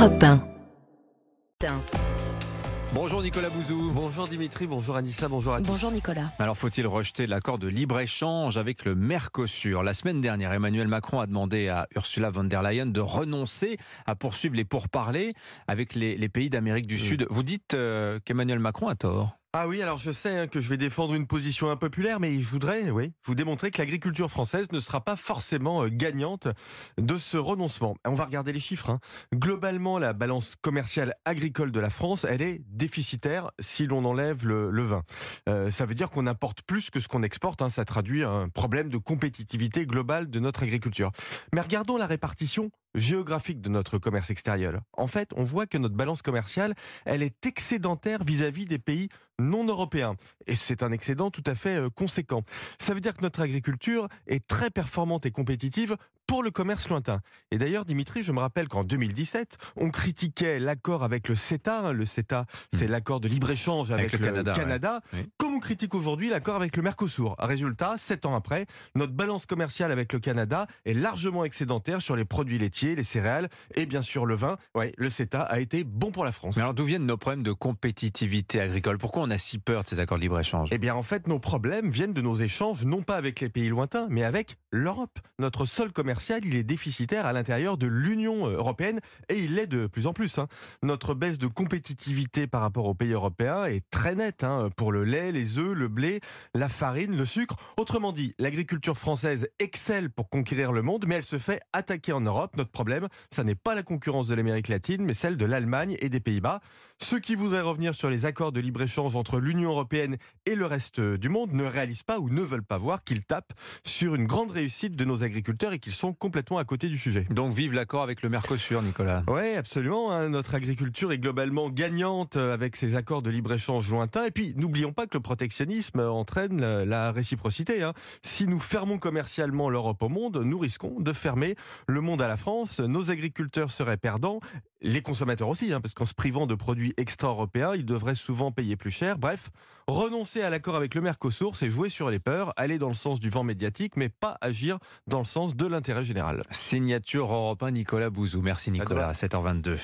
Europe 1. Bonjour Nicolas Bouzou. Bonjour Dimitri, bonjour Anissa, bonjour à tous. Bonjour Nicolas. Alors faut-il rejeter l'accord de libre-échange avec le Mercosur? La semaine dernière, Emmanuel Macron a demandé à Ursula von der Leyen de renoncer à poursuivre les pourparlers avec les, les pays d'Amérique du Mm. Sud. Vous dites euh, qu'Emmanuel Macron a tort Ah oui, alors je sais hein, que je vais défendre une position impopulaire, mais je voudrais oui, vous démontrer que l'agriculture française ne sera pas forcément euh, gagnante de ce renoncement. On va regarder les chiffres. hein. Globalement, la balance commerciale agricole de la France, elle est déficitaire si l'on enlève le, vin. Euh, ça veut dire qu'on importe plus que ce qu'on exporte. hein. Ça traduit un problème de compétitivité globale de notre agriculture. Mais regardons la répartition géographique de notre commerce extérieur. En fait, on voit que notre balance commerciale, elle est excédentaire vis-à-vis des pays non européens. Et c'est un excédent tout à fait euh, conséquent. Ça veut dire que notre agriculture est très performante et compétitive pour le commerce lointain. Et d'ailleurs, Dimitri, je me rappelle qu'en 2017, on critiquait l'accord avec le CETA. hein. Le CETA, c'est l'accord de libre-échange avec, Avec le Canada, ouais. Comme on critique aujourd'hui l'accord avec le Mercosur. Résultat, sept ans après, notre balance commerciale avec le Canada est largement excédentaire sur les produits laitiers, les céréales et bien sûr le vin. Ouais, le CETA a été bon pour la France. Mais alors d'où viennent nos problèmes de compétitivité agricole? Pourquoi on a si peur de ces accords de libre-échange? Eh bien, en fait, nos problèmes viennent de nos échanges, non pas avec les pays lointains, mais avec l'Europe. Notre sol commercial, il est déficitaire à l'intérieur de l'Union européenne et il l'est de plus en plus. hein. Notre baisse de compétitivité par rapport aux pays européens est très nette hein, pour le lait, les œufs, le blé, la farine, le sucre. Autrement dit, l'agriculture française excelle pour conquérir le monde, mais elle se fait attaquer en Europe. Problème, ça n'est pas la concurrence de l'Amérique latine, mais celle de l'Allemagne et des Pays-Bas. Ceux qui voudraient revenir sur les accords de libre-échange entre l'Union européenne et le reste du monde ne réalisent pas ou ne veulent pas voir qu'ils tapent sur une grande réussite de nos agriculteurs et qu'ils sont complètement à côté du sujet. Donc vive l'accord avec le Mercosur, Nicolas. Oui, absolument. hein. Notre agriculture est globalement gagnante euh, avec ces accords de libre-échange lointains. Et puis, n'oublions pas que le protectionnisme entraîne la- la réciprocité. hein. Si nous fermons commercialement l'Europe au monde, nous risquons de fermer le monde à la France. Nos agriculteurs seraient perdants. Les consommateurs aussi, hein, parce qu'en se privant de produits extra-européens, ils devraient souvent payer plus cher. Bref, renoncer à l'accord avec le Mercosur, c'est jouer sur les peurs, aller dans le sens du vent médiatique, mais pas agir dans le sens de l'intérêt général. Signature européen Nicolas Bouzou. Merci Nicolas, à 7h22.